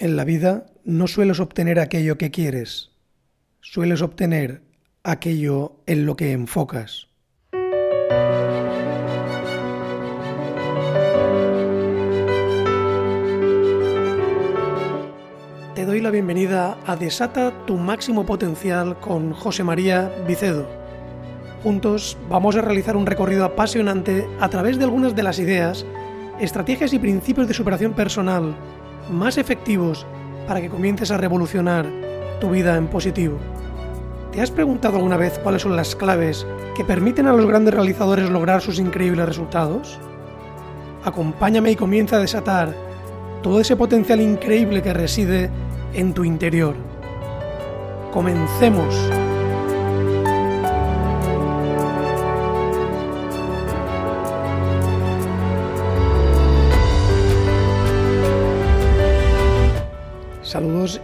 En la vida no sueles obtener aquello que quieres, sueles obtener aquello en lo que enfocas. Te doy la bienvenida a Desata tu máximo potencial con José María Vicedo. Juntos vamos a realizar un recorrido apasionante a través de algunas de las ideas, estrategias y principios de superación personal más efectivos para que comiences a revolucionar tu vida en positivo. ¿Te has preguntado alguna vez cuáles son las claves que permiten a los grandes realizadores lograr sus increíbles resultados? Acompáñame y comienza a desatar todo ese potencial increíble que reside en tu interior. Comencemos.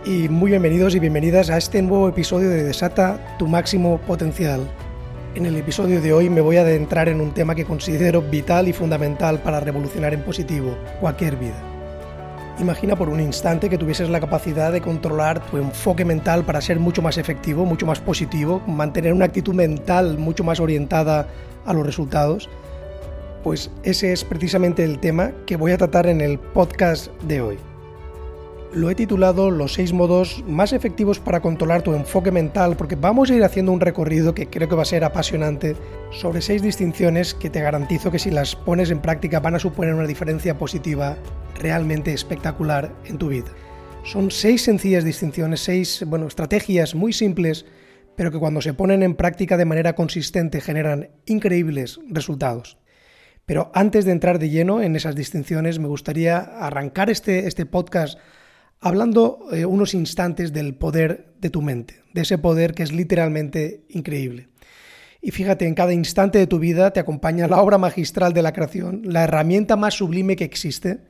Y muy bienvenidos y bienvenidas a este nuevo episodio de Desata tu máximo potencial. En el episodio de hoy me voy a adentrar en un tema que considero vital y fundamental para revolucionar en positivo cualquier vida. Imagina por un instante que tuvieses la capacidad de controlar tu enfoque mental para ser mucho más efectivo, mucho más positivo, mantener una actitud mental mucho más orientada a los resultados. Pues ese es precisamente el tema que voy a tratar en el podcast de hoy lo he titulado Los seis modos más efectivos para controlar tu enfoque mental, porque vamos a ir haciendo un recorrido que creo que va a ser apasionante sobre seis distinciones que te garantizo que si las pones en práctica van a suponer una diferencia positiva realmente espectacular en tu vida. Son seis sencillas distinciones, seis bueno, estrategias muy simples, pero que cuando se ponen en práctica de manera consistente generan increíbles resultados. Pero antes de entrar de lleno en esas distinciones, me gustaría arrancar este, este podcast hablando eh, unos instantes del poder de tu mente, de ese poder que es literalmente increíble. Y fíjate, en cada instante de tu vida te acompaña la obra magistral de la creación, la herramienta más sublime que existe,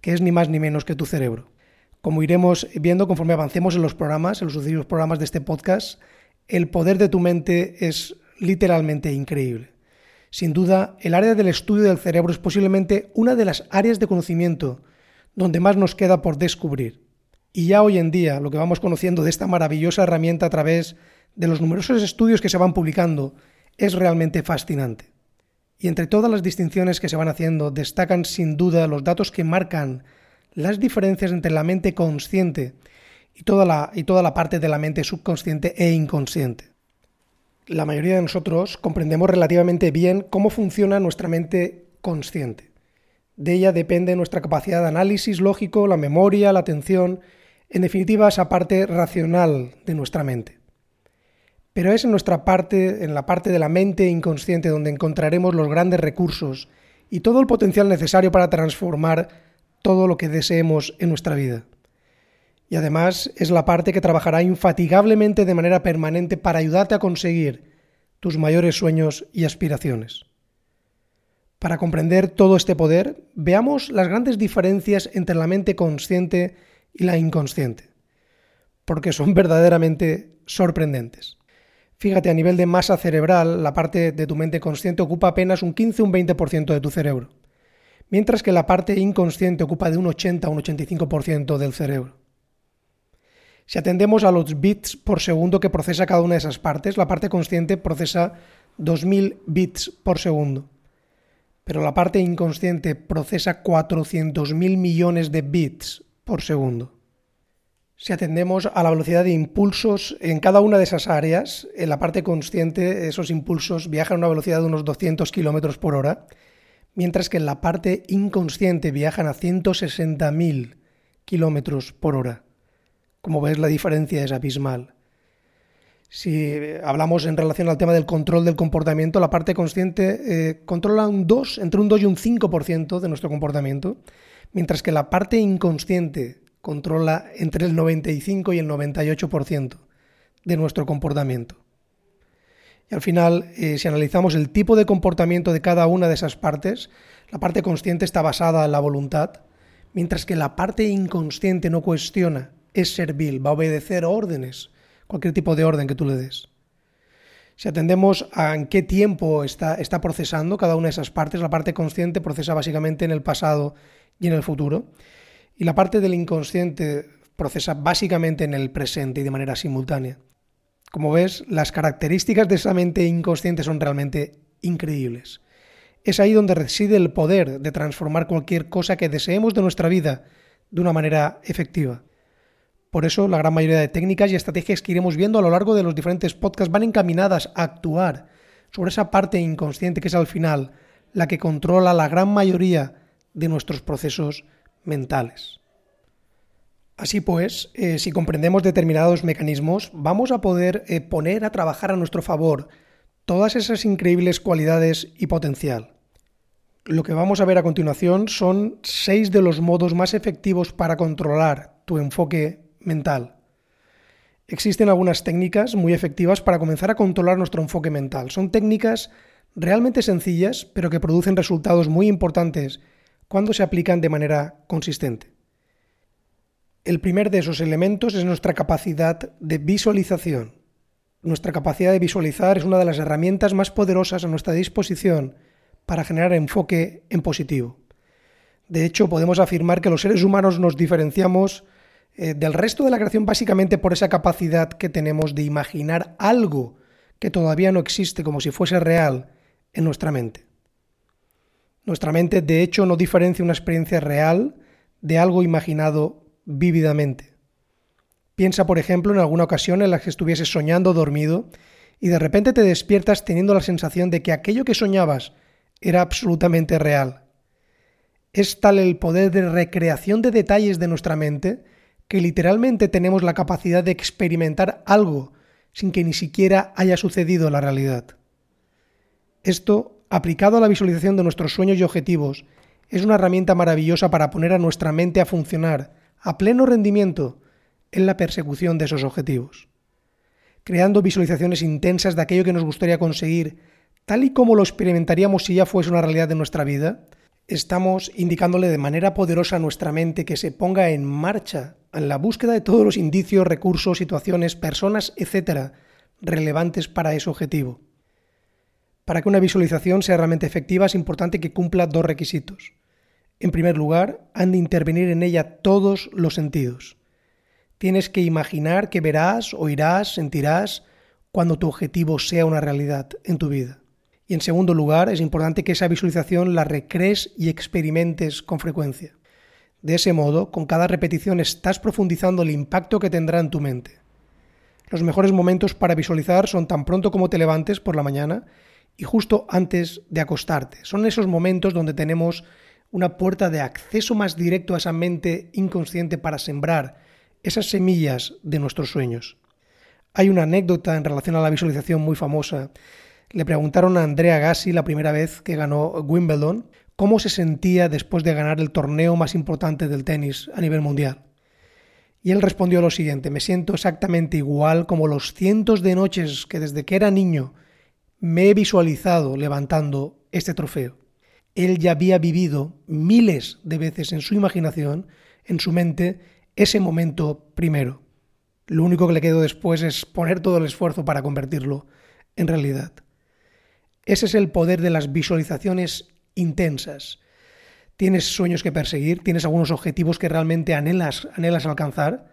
que es ni más ni menos que tu cerebro. Como iremos viendo conforme avancemos en los programas, en los sucesivos programas de este podcast, el poder de tu mente es literalmente increíble. Sin duda, el área del estudio del cerebro es posiblemente una de las áreas de conocimiento donde más nos queda por descubrir. Y ya hoy en día lo que vamos conociendo de esta maravillosa herramienta a través de los numerosos estudios que se van publicando es realmente fascinante. Y entre todas las distinciones que se van haciendo destacan sin duda los datos que marcan las diferencias entre la mente consciente y toda la, y toda la parte de la mente subconsciente e inconsciente. La mayoría de nosotros comprendemos relativamente bien cómo funciona nuestra mente consciente. De ella depende nuestra capacidad de análisis lógico, la memoria, la atención, en definitiva esa parte racional de nuestra mente. Pero es en nuestra parte, en la parte de la mente inconsciente donde encontraremos los grandes recursos y todo el potencial necesario para transformar todo lo que deseemos en nuestra vida. Y además es la parte que trabajará infatigablemente de manera permanente para ayudarte a conseguir tus mayores sueños y aspiraciones. Para comprender todo este poder, veamos las grandes diferencias entre la mente consciente y la inconsciente, porque son verdaderamente sorprendentes. Fíjate, a nivel de masa cerebral, la parte de tu mente consciente ocupa apenas un 15 o un 20% de tu cerebro, mientras que la parte inconsciente ocupa de un 80 a un 85% del cerebro. Si atendemos a los bits por segundo que procesa cada una de esas partes, la parte consciente procesa 2000 bits por segundo pero la parte inconsciente procesa 400.000 millones de bits por segundo. Si atendemos a la velocidad de impulsos en cada una de esas áreas, en la parte consciente esos impulsos viajan a una velocidad de unos 200 km por hora, mientras que en la parte inconsciente viajan a 160.000 km por hora. Como ves, la diferencia es abismal. Si hablamos en relación al tema del control del comportamiento, la parte consciente eh, controla un 2, entre un 2 y un 5% de nuestro comportamiento, mientras que la parte inconsciente controla entre el 95 y el 98% de nuestro comportamiento. Y al final, eh, si analizamos el tipo de comportamiento de cada una de esas partes, la parte consciente está basada en la voluntad, mientras que la parte inconsciente no cuestiona, es servil, va a obedecer órdenes cualquier tipo de orden que tú le des. Si atendemos a en qué tiempo está, está procesando cada una de esas partes, la parte consciente procesa básicamente en el pasado y en el futuro. Y la parte del inconsciente procesa básicamente en el presente y de manera simultánea. Como ves, las características de esa mente inconsciente son realmente increíbles. Es ahí donde reside el poder de transformar cualquier cosa que deseemos de nuestra vida de una manera efectiva. Por eso la gran mayoría de técnicas y estrategias que iremos viendo a lo largo de los diferentes podcasts van encaminadas a actuar sobre esa parte inconsciente que es al final la que controla la gran mayoría de nuestros procesos mentales. Así pues, eh, si comprendemos determinados mecanismos, vamos a poder eh, poner a trabajar a nuestro favor todas esas increíbles cualidades y potencial. Lo que vamos a ver a continuación son seis de los modos más efectivos para controlar tu enfoque mental. Existen algunas técnicas muy efectivas para comenzar a controlar nuestro enfoque mental. Son técnicas realmente sencillas, pero que producen resultados muy importantes cuando se aplican de manera consistente. El primer de esos elementos es nuestra capacidad de visualización. Nuestra capacidad de visualizar es una de las herramientas más poderosas a nuestra disposición para generar enfoque en positivo. De hecho, podemos afirmar que los seres humanos nos diferenciamos eh, del resto de la creación básicamente por esa capacidad que tenemos de imaginar algo que todavía no existe como si fuese real en nuestra mente. Nuestra mente, de hecho, no diferencia una experiencia real de algo imaginado vívidamente. Piensa, por ejemplo, en alguna ocasión en la que estuvieses soñando dormido y de repente te despiertas teniendo la sensación de que aquello que soñabas era absolutamente real. Es tal el poder de recreación de detalles de nuestra mente que literalmente tenemos la capacidad de experimentar algo sin que ni siquiera haya sucedido la realidad. Esto, aplicado a la visualización de nuestros sueños y objetivos, es una herramienta maravillosa para poner a nuestra mente a funcionar a pleno rendimiento en la persecución de esos objetivos, creando visualizaciones intensas de aquello que nos gustaría conseguir, tal y como lo experimentaríamos si ya fuese una realidad de nuestra vida, estamos indicándole de manera poderosa a nuestra mente que se ponga en marcha en la búsqueda de todos los indicios, recursos, situaciones, personas, etcétera, relevantes para ese objetivo. Para que una visualización sea realmente efectiva es importante que cumpla dos requisitos. En primer lugar, han de intervenir en ella todos los sentidos. Tienes que imaginar que verás, oirás, sentirás cuando tu objetivo sea una realidad en tu vida. Y en segundo lugar, es importante que esa visualización la recrees y experimentes con frecuencia. De ese modo, con cada repetición estás profundizando el impacto que tendrá en tu mente. Los mejores momentos para visualizar son tan pronto como te levantes por la mañana y justo antes de acostarte. Son esos momentos donde tenemos una puerta de acceso más directo a esa mente inconsciente para sembrar esas semillas de nuestros sueños. Hay una anécdota en relación a la visualización muy famosa. Le preguntaron a Andrea Gassi la primera vez que ganó Wimbledon cómo se sentía después de ganar el torneo más importante del tenis a nivel mundial. Y él respondió lo siguiente, me siento exactamente igual como los cientos de noches que desde que era niño me he visualizado levantando este trofeo él ya había vivido miles de veces en su imaginación, en su mente, ese momento primero. Lo único que le quedó después es poner todo el esfuerzo para convertirlo en realidad. Ese es el poder de las visualizaciones intensas. ¿Tienes sueños que perseguir? ¿Tienes algunos objetivos que realmente anhelas, anhelas alcanzar?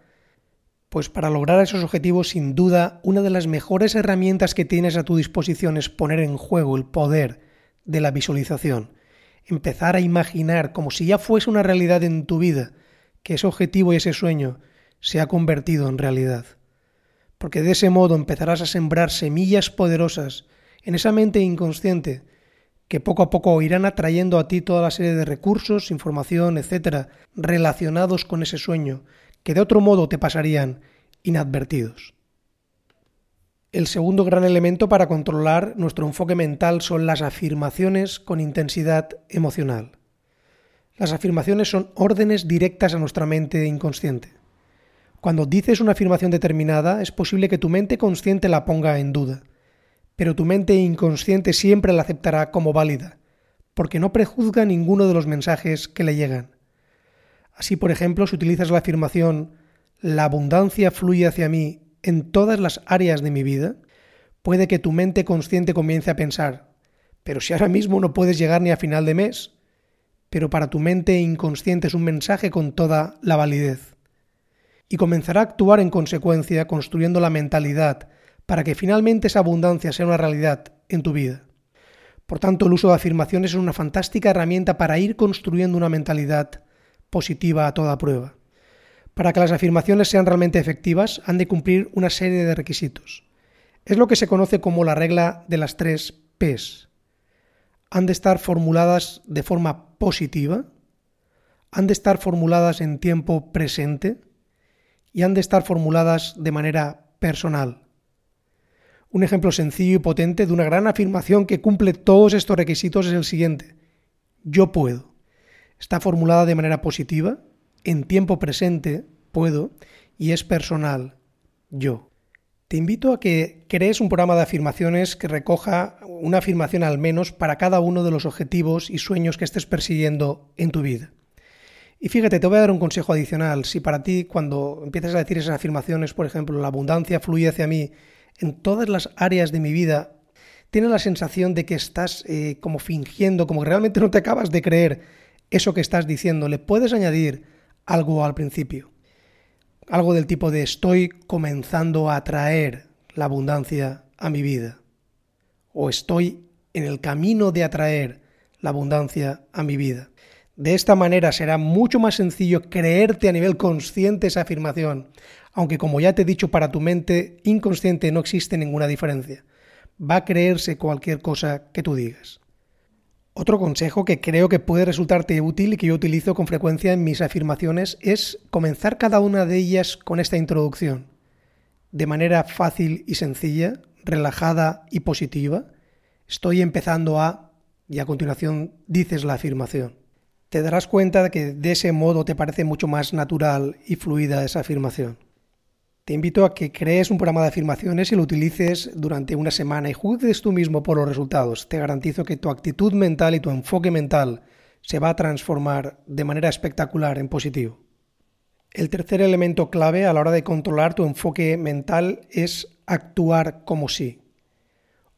Pues para lograr esos objetivos, sin duda, una de las mejores herramientas que tienes a tu disposición es poner en juego el poder de la visualización empezar a imaginar como si ya fuese una realidad en tu vida, que ese objetivo y ese sueño se ha convertido en realidad. Porque de ese modo empezarás a sembrar semillas poderosas en esa mente inconsciente que poco a poco irán atrayendo a ti toda la serie de recursos, información, etcétera, relacionados con ese sueño, que de otro modo te pasarían inadvertidos. El segundo gran elemento para controlar nuestro enfoque mental son las afirmaciones con intensidad emocional. Las afirmaciones son órdenes directas a nuestra mente inconsciente. Cuando dices una afirmación determinada, es posible que tu mente consciente la ponga en duda, pero tu mente inconsciente siempre la aceptará como válida, porque no prejuzga ninguno de los mensajes que le llegan. Así, por ejemplo, si utilizas la afirmación la abundancia fluye hacia mí en todas las áreas de mi vida, puede que tu mente consciente comience a pensar, pero si ahora mismo no puedes llegar ni a final de mes, pero para tu mente inconsciente es un mensaje con toda la validez. y comenzará a actuar en consecuencia construyendo la mentalidad para que finalmente esa abundancia sea una realidad en tu vida. Por tanto, el uso de afirmaciones es una fantástica herramienta para ir construyendo una mentalidad positiva a toda prueba. Para que las afirmaciones sean realmente efectivas, han de cumplir una serie de requisitos. Es lo que se conoce como la regla de las tres Ps. Han de estar formuladas de forma positiva, han de estar formuladas en tiempo presente y han de estar formuladas de manera personal. Un ejemplo sencillo y potente de una gran afirmación que cumple todos estos requisitos es el siguiente. Yo puedo. Está formulada de manera positiva, en tiempo presente, puedo, y es personal, yo. Te invito a que crees un programa de afirmaciones que recoja una afirmación al menos para cada uno de los objetivos y sueños que estés persiguiendo en tu vida. Y fíjate, te voy a dar un consejo adicional. Si para ti cuando empiezas a decir esas afirmaciones, por ejemplo, la abundancia fluye hacia mí en todas las áreas de mi vida, tienes la sensación de que estás eh, como fingiendo, como que realmente no te acabas de creer eso que estás diciendo, le puedes añadir algo al principio. Algo del tipo de estoy comenzando a atraer la abundancia a mi vida. O estoy en el camino de atraer la abundancia a mi vida. De esta manera será mucho más sencillo creerte a nivel consciente esa afirmación, aunque como ya te he dicho, para tu mente inconsciente no existe ninguna diferencia. Va a creerse cualquier cosa que tú digas. Otro consejo que creo que puede resultarte útil y que yo utilizo con frecuencia en mis afirmaciones es comenzar cada una de ellas con esta introducción. De manera fácil y sencilla, relajada y positiva, estoy empezando a... y a continuación dices la afirmación. Te darás cuenta de que de ese modo te parece mucho más natural y fluida esa afirmación. Te invito a que crees un programa de afirmaciones y lo utilices durante una semana y juzgues tú mismo por los resultados. Te garantizo que tu actitud mental y tu enfoque mental se va a transformar de manera espectacular en positivo. El tercer elemento clave a la hora de controlar tu enfoque mental es actuar como si.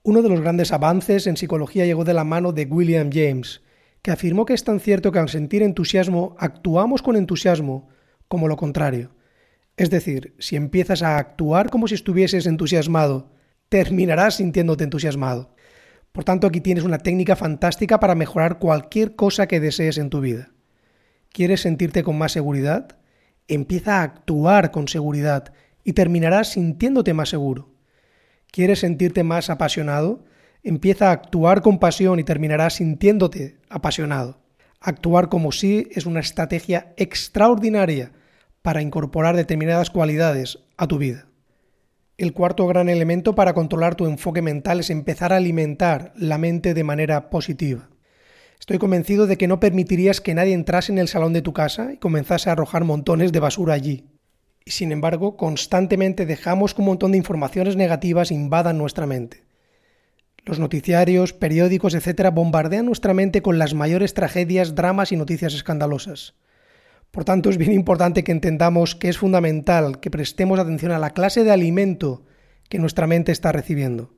Uno de los grandes avances en psicología llegó de la mano de William James, que afirmó que es tan cierto que al sentir entusiasmo actuamos con entusiasmo como lo contrario. Es decir, si empiezas a actuar como si estuvieses entusiasmado, terminarás sintiéndote entusiasmado. Por tanto, aquí tienes una técnica fantástica para mejorar cualquier cosa que desees en tu vida. ¿Quieres sentirte con más seguridad? Empieza a actuar con seguridad y terminarás sintiéndote más seguro. ¿Quieres sentirte más apasionado? Empieza a actuar con pasión y terminarás sintiéndote apasionado. Actuar como sí es una estrategia extraordinaria para incorporar determinadas cualidades a tu vida. El cuarto gran elemento para controlar tu enfoque mental es empezar a alimentar la mente de manera positiva. Estoy convencido de que no permitirías que nadie entrase en el salón de tu casa y comenzase a arrojar montones de basura allí. Y sin embargo, constantemente dejamos que un montón de informaciones negativas invadan nuestra mente. Los noticiarios, periódicos, etc. bombardean nuestra mente con las mayores tragedias, dramas y noticias escandalosas. Por tanto, es bien importante que entendamos que es fundamental que prestemos atención a la clase de alimento que nuestra mente está recibiendo.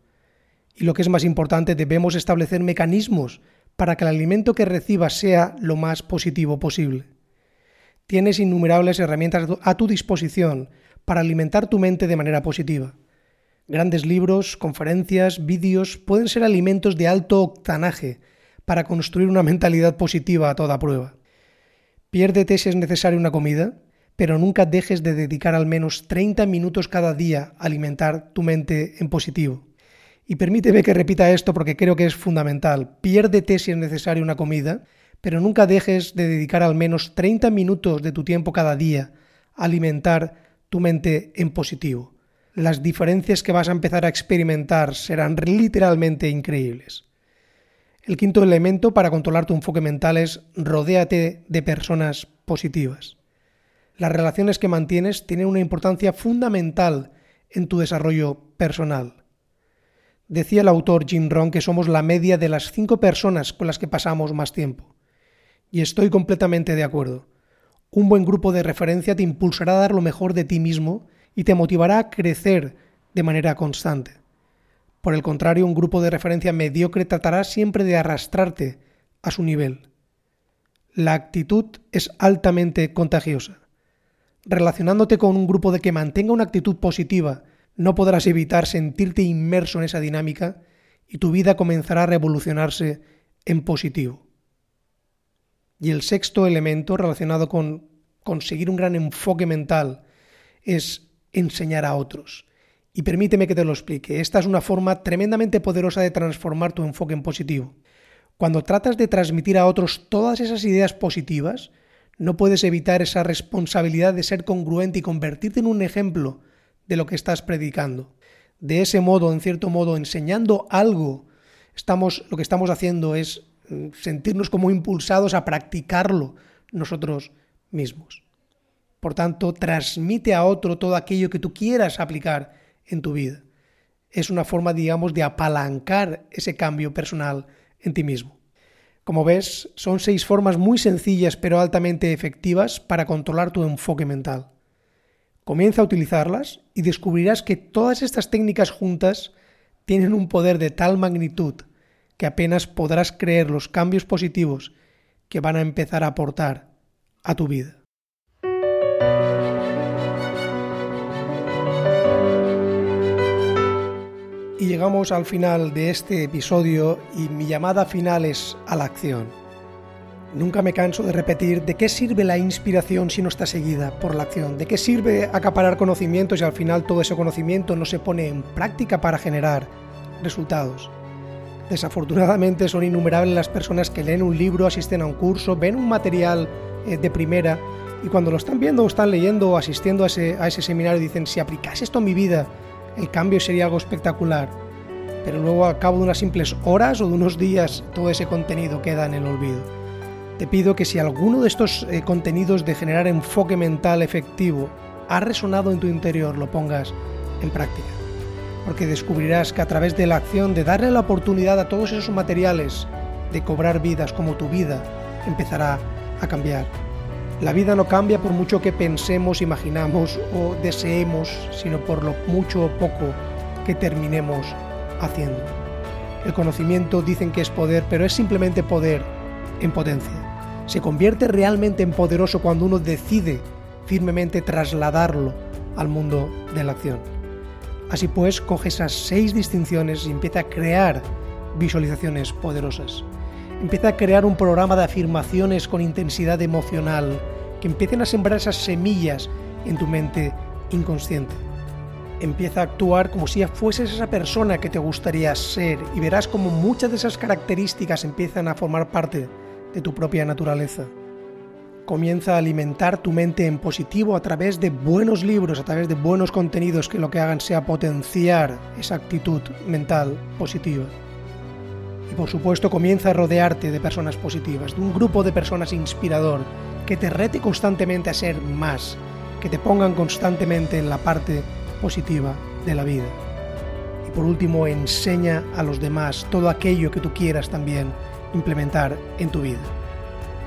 Y lo que es más importante, debemos establecer mecanismos para que el alimento que recibas sea lo más positivo posible. Tienes innumerables herramientas a tu disposición para alimentar tu mente de manera positiva. Grandes libros, conferencias, vídeos pueden ser alimentos de alto octanaje para construir una mentalidad positiva a toda prueba. Piérdete si es necesaria una comida, pero nunca dejes de dedicar al menos 30 minutos cada día a alimentar tu mente en positivo. Y permíteme que repita esto porque creo que es fundamental. Piérdete si es necesaria una comida, pero nunca dejes de dedicar al menos 30 minutos de tu tiempo cada día a alimentar tu mente en positivo. Las diferencias que vas a empezar a experimentar serán literalmente increíbles. El quinto elemento para controlar tu enfoque mental es rodéate de personas positivas. Las relaciones que mantienes tienen una importancia fundamental en tu desarrollo personal. Decía el autor Jim Rohn que somos la media de las cinco personas con las que pasamos más tiempo. Y estoy completamente de acuerdo. Un buen grupo de referencia te impulsará a dar lo mejor de ti mismo y te motivará a crecer de manera constante. Por el contrario, un grupo de referencia mediocre tratará siempre de arrastrarte a su nivel. La actitud es altamente contagiosa. relacionándote con un grupo de que mantenga una actitud positiva, no podrás evitar sentirte inmerso en esa dinámica y tu vida comenzará a revolucionarse en positivo. Y el sexto elemento relacionado con conseguir un gran enfoque mental es enseñar a otros. Y permíteme que te lo explique. Esta es una forma tremendamente poderosa de transformar tu enfoque en positivo. Cuando tratas de transmitir a otros todas esas ideas positivas, no puedes evitar esa responsabilidad de ser congruente y convertirte en un ejemplo de lo que estás predicando. De ese modo, en cierto modo, enseñando algo, estamos, lo que estamos haciendo es mm, sentirnos como impulsados a practicarlo nosotros mismos. Por tanto, transmite a otro todo aquello que tú quieras aplicar en tu vida. Es una forma, digamos, de apalancar ese cambio personal en ti mismo. Como ves, son seis formas muy sencillas pero altamente efectivas para controlar tu enfoque mental. Comienza a utilizarlas y descubrirás que todas estas técnicas juntas tienen un poder de tal magnitud que apenas podrás creer los cambios positivos que van a empezar a aportar a tu vida. Y llegamos al final de este episodio y mi llamada final es a la acción. Nunca me canso de repetir de qué sirve la inspiración si no está seguida por la acción, de qué sirve acaparar conocimientos y al final todo ese conocimiento no se pone en práctica para generar resultados. Desafortunadamente son innumerables las personas que leen un libro, asisten a un curso, ven un material eh, de primera y cuando lo están viendo o están leyendo o asistiendo a ese, a ese seminario dicen si aplicase esto en mi vida el cambio sería algo espectacular, pero luego a cabo de unas simples horas o de unos días todo ese contenido queda en el olvido. Te pido que si alguno de estos eh, contenidos de generar enfoque mental efectivo ha resonado en tu interior, lo pongas en práctica. Porque descubrirás que a través de la acción de darle la oportunidad a todos esos materiales de cobrar vidas como tu vida empezará a cambiar. La vida no cambia por mucho que pensemos, imaginamos o deseemos, sino por lo mucho o poco que terminemos haciendo. El conocimiento dicen que es poder, pero es simplemente poder en potencia. Se convierte realmente en poderoso cuando uno decide firmemente trasladarlo al mundo de la acción. Así pues, coge esas seis distinciones y empieza a crear visualizaciones poderosas. Empieza a crear un programa de afirmaciones con intensidad emocional que empiecen a sembrar esas semillas en tu mente inconsciente. Empieza a actuar como si fueses esa persona que te gustaría ser y verás como muchas de esas características empiezan a formar parte de tu propia naturaleza. Comienza a alimentar tu mente en positivo a través de buenos libros, a través de buenos contenidos que lo que hagan sea potenciar esa actitud mental positiva. Y por supuesto comienza a rodearte de personas positivas, de un grupo de personas inspirador, que te rete constantemente a ser más, que te pongan constantemente en la parte positiva de la vida. Y por último, enseña a los demás todo aquello que tú quieras también implementar en tu vida.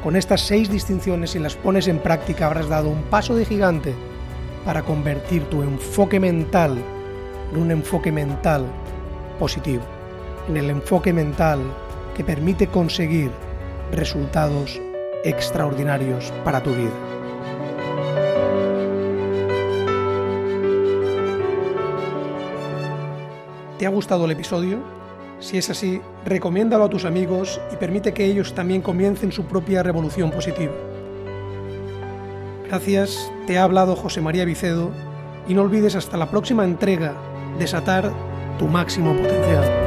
Con estas seis distinciones, si las pones en práctica, habrás dado un paso de gigante para convertir tu enfoque mental en un enfoque mental positivo en el enfoque mental que permite conseguir resultados extraordinarios para tu vida. ¿Te ha gustado el episodio? Si es así, recomiéndalo a tus amigos y permite que ellos también comiencen su propia revolución positiva. Gracias, te ha hablado José María Vicedo y no olvides hasta la próxima entrega desatar tu máximo potencial.